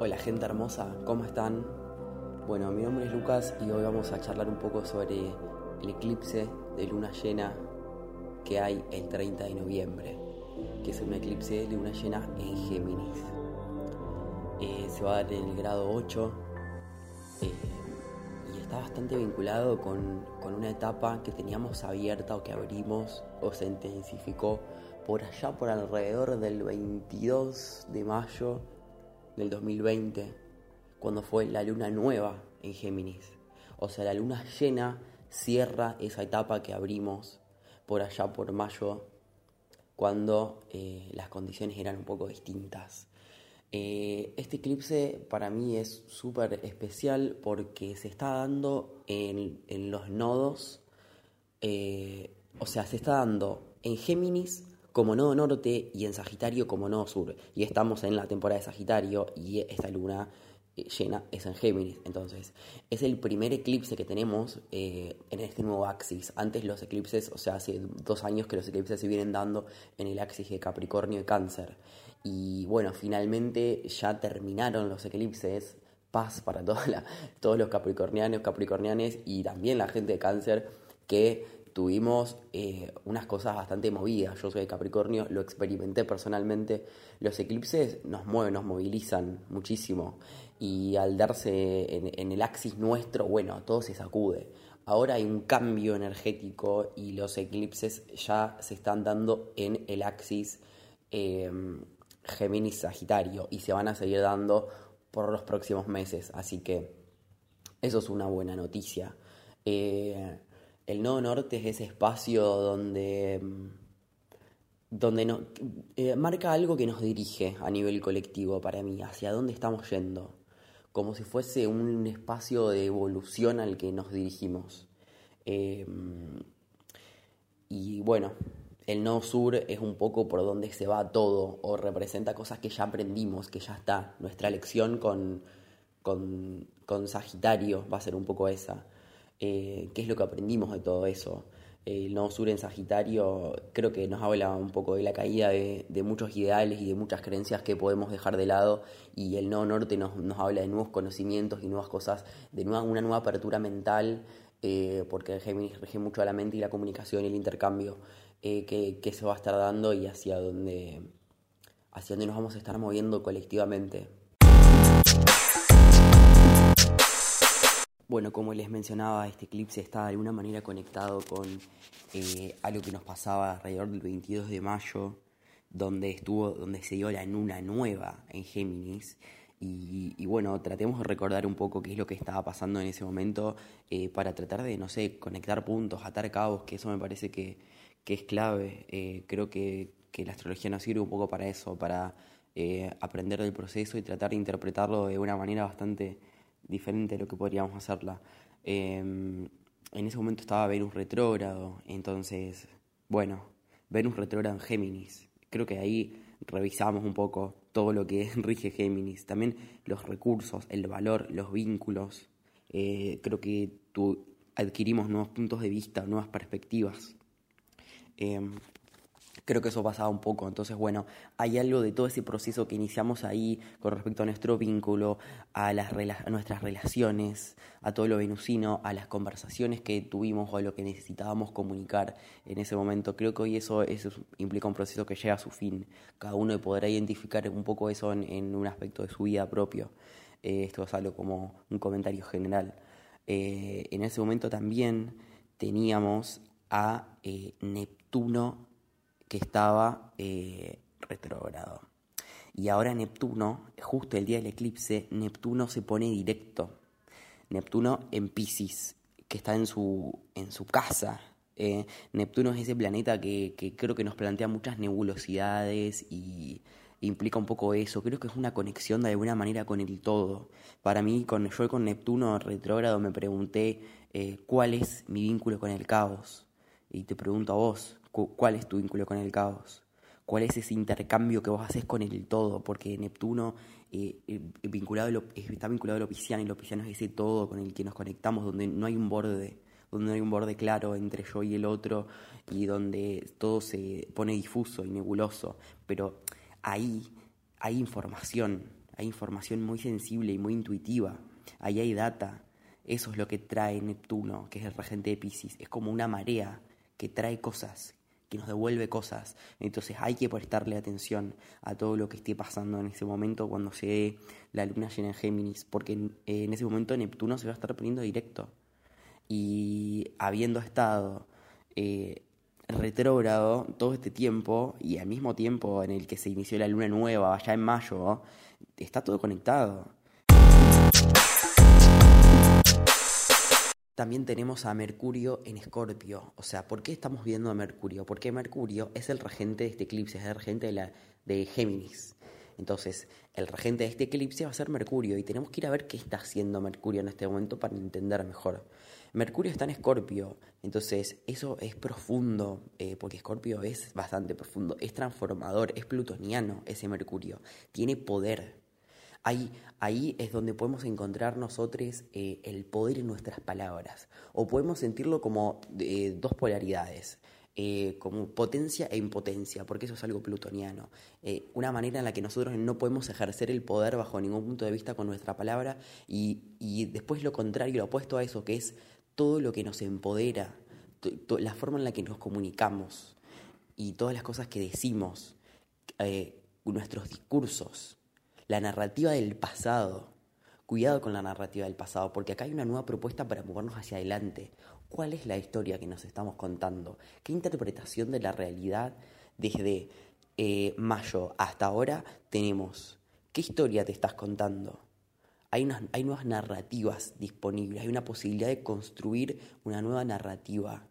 Hola gente hermosa, ¿cómo están? Bueno, mi nombre es Lucas y hoy vamos a charlar un poco sobre el eclipse de luna llena que hay el 30 de noviembre, que es un eclipse de luna llena en Géminis. Eh, se va a dar en el grado 8 eh, y está bastante vinculado con, con una etapa que teníamos abierta o que abrimos o se intensificó por allá por alrededor del 22 de mayo del 2020, cuando fue la luna nueva en Géminis. O sea, la luna llena cierra esa etapa que abrimos por allá por mayo, cuando eh, las condiciones eran un poco distintas. Eh, este eclipse para mí es súper especial porque se está dando en, los nodos, eh, o sea, se está dando en Géminis como nodo norte y en Sagitario como nodo sur. Y estamos en la temporada de Sagitario y esta luna eh, llena es en Géminis. Entonces, es el primer eclipse que tenemos eh, en este nuevo axis. Antes los eclipses, o sea, hace dos años que los eclipses se vienen dando en el axis de Capricornio y Cáncer. Y bueno, finalmente ya terminaron los eclipses. Paz para todos los capricornianos, capricornianes y también la gente de Cáncer que tuvimos eh, unas cosas bastante movidas. Yo soy de Capricornio, lo experimenté personalmente. Los eclipses nos mueven, nos movilizan muchísimo. Y al darse en, el axis nuestro, bueno, todo se sacude. Ahora hay un cambio energético y los eclipses ya se están dando en el axis eh, Géminis-Sagitario y se van a seguir dando por los próximos meses. Así que eso es una buena noticia. Eh, el nodo norte es ese espacio donde, donde no, eh, marca algo que nos dirige a nivel colectivo para mí, hacia dónde estamos yendo, como si fuese un espacio de evolución al que nos dirigimos. Em, y bueno, el nodo sur es un poco por donde se va todo, o representa cosas que ya aprendimos, que ya está. Nuestra lección con, con, con Sagitario va a ser un poco esa. Eh, qué es lo que aprendimos de todo eso. El nodo sur en Sagitario creo que nos habla un poco de la caída de, muchos ideales y de muchas creencias que podemos dejar de lado y el nodo norte nos, habla de nuevos conocimientos y nuevas cosas, de una nueva apertura mental, eh, porque Géminis rige mucho a la mente y la comunicación y el intercambio eh, que, que, se va a estar dando y hacia dónde, hacia dónde nos vamos a estar moviendo colectivamente. Bueno, como les mencionaba, este eclipse está de alguna manera conectado con eh, algo que nos pasaba alrededor del 22 de mayo, donde estuvo, donde se dio la luna nueva en Géminis. Y, bueno, tratemos de recordar un poco qué es lo que estaba pasando en ese momento eh, para tratar de, no sé, conectar puntos, atar cabos, que eso me parece que, es clave. Eh, creo que, que, la astrología nos sirve un poco para eso, para aprender del proceso y tratar de interpretarlo de una manera bastante diferente de lo que podríamos hacerla. Em, en ese momento estaba Venus retrógrado, entonces, bueno, Venus retrógrado en Géminis. Creo que ahí revisamos un poco todo lo que rige Géminis. También los recursos, el valor, los vínculos. Eh, creo que adquirimos nuevos puntos de vista, nuevas perspectivas. Em, creo que eso pasaba un poco. Entonces, bueno, hay algo de todo ese proceso que iniciamos ahí con respecto a nuestro vínculo, a, nuestras relaciones, a todo lo venusino, a las conversaciones que tuvimos o a lo que necesitábamos comunicar en ese momento. Creo que hoy eso, eso implica un proceso que llega a su fin. Cada uno podrá identificar un poco eso en, un aspecto de su vida propio. Eh, esto es algo como un comentario general. Eh, en ese momento también teníamos a eh, Neptuno que estaba eh, retrógrado. Y ahora Neptuno, justo el día del eclipse, Neptuno se pone directo. Neptuno en Pisces, que está en su, en su casa. Eh, Neptuno es ese planeta que, creo que nos plantea muchas nebulosidades y implica un poco eso. Creo que es una conexión de alguna manera con el todo. Para mí, con, yo con Neptuno retrógrado me pregunté eh, cuál es mi vínculo con el caos. Y te pregunto a vos, cuál es tu vínculo con el caos, cuál es ese intercambio que vos haces con el todo, porque Neptuno eh, eh, vinculado está vinculado a lo pisciano y lo pisciano es ese todo con el que nos conectamos, donde no hay un borde, donde no hay un borde claro entre yo y el otro y donde todo se pone difuso y nebuloso, pero ahí hay información, hay información muy sensible y muy intuitiva, ahí hay data. Eso es lo que trae Neptuno, que es el regente de Pisces. Es como una marea que trae cosas, que nos devuelve cosas. Entonces hay que prestarle atención a todo lo que esté pasando en ese momento cuando se dé la luna llena en Géminis, porque en, ese momento Neptuno se va a estar poniendo directo. Y habiendo estado eh, retrógrado todo este tiempo y al mismo tiempo en el que se inició la luna nueva, allá en mayo, está todo conectado. También tenemos a Mercurio en Escorpio. O sea, ¿por qué estamos viendo a Mercurio? Porque Mercurio es el regente de este eclipse, es el regente de, la, de Géminis. Entonces, el regente de este eclipse va a ser Mercurio y tenemos que ir a ver qué está haciendo Mercurio en este momento para entender mejor. Mercurio está en Escorpio, entonces eso es profundo, eh, porque Escorpio es bastante profundo, es transformador, es plutoniano ese Mercurio, tiene poder. Ahí, ahí es donde podemos encontrar nosotros eh, el poder en nuestras palabras, o podemos sentirlo como eh, dos polaridades. como potencia e impotencia, porque eso es algo plutoniano. una manera en la que nosotros no podemos ejercer el poder bajo ningún punto de vista con nuestra palabra y, y después lo contrario, lo opuesto a eso, que es todo lo que nos empodera, la forma en la que nos comunicamos y todas las cosas que decimos, eh, nuestros discursos, la narrativa del pasado. Cuidado con la narrativa del pasado, porque acá hay una nueva propuesta para movernos hacia adelante. ¿Cuál es la historia que nos estamos contando? ¿Qué interpretación de la realidad desde eh, mayo hasta ahora tenemos? ¿Qué historia te estás contando? hay, hay nuevas narrativas disponibles, hay una posibilidad de construir una nueva narrativa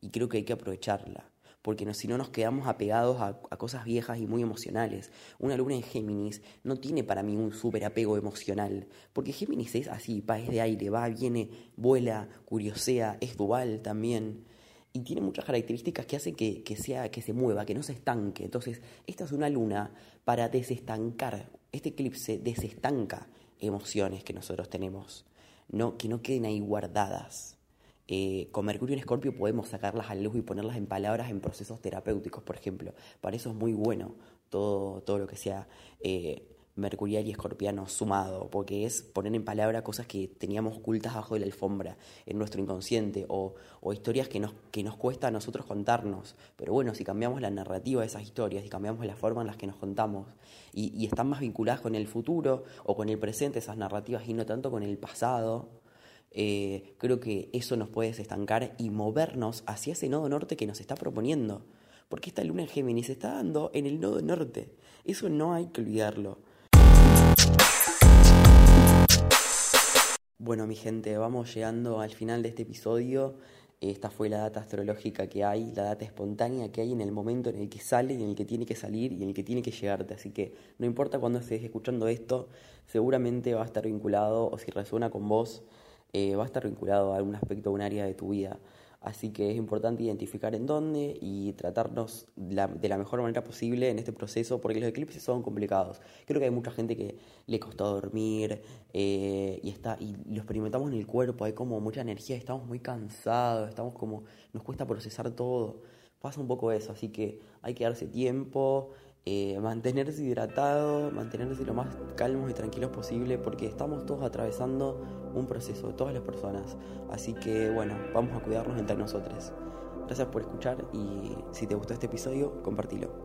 y creo que hay que aprovecharla, porque si no nos quedamos apegados a, cosas viejas y muy emocionales. Una luna en Géminis no tiene para mí un súper apego emocional, porque Géminis es así, va, es de aire, va, viene, vuela, curiosea, es dual también. Y tiene muchas características que hacen que, que, sea, que se mueva, que no se estanque. Entonces, esta es una luna para desestancar. Este eclipse desestanca emociones que nosotros tenemos, no, que no queden ahí guardadas. Eh, con Mercurio en Escorpio podemos sacarlas a luz y ponerlas en palabras en procesos terapéuticos, por ejemplo. Para eso es muy bueno todo, todo lo que sea eh, mercurial y escorpiano sumado, porque es poner en palabra cosas que teníamos ocultas bajo de la alfombra, en nuestro inconsciente, o, historias que nos, que nos cuesta a nosotros contarnos. Pero bueno, si cambiamos la narrativa de esas historias, y cambiamos la forma en las que nos contamos, y, están más vinculadas con el futuro o con el presente esas narrativas y no tanto con el pasado, eh, creo que eso nos puede desestancar y movernos hacia ese nodo norte que nos está proponiendo. Porque esta luna en Géminis se está dando en el nodo norte. Eso no hay que olvidarlo. Bueno, mi gente, vamos llegando al final de este episodio. Esta fue la data astrológica que hay, la data espontánea que hay en el momento en el que sale y en el que tiene que salir y en el que tiene que llegarte. Así que no importa cuando estés escuchando esto, seguramente va a estar vinculado, o si resuena con vos, eh, va a estar vinculado a algún aspecto, un área de tu vida. Así que es importante identificar en dónde y tratarnos de la mejor manera posible en este proceso, porque los eclipses son complicados. Creo que hay mucha gente que le costó dormir eh, y está y lo experimentamos en el cuerpo, hay como mucha energía, estamos muy cansados, estamos como nos cuesta procesar todo. Pasa un poco eso, así que hay que darse tiempo, eh, mantenerse hidratado, mantenerse lo más calmos y tranquilos posible porque estamos todos atravesando un proceso, todas las personas. Así que bueno, vamos a cuidarnos entre nosotros. Gracias por escuchar y si te gustó este episodio, compartilo.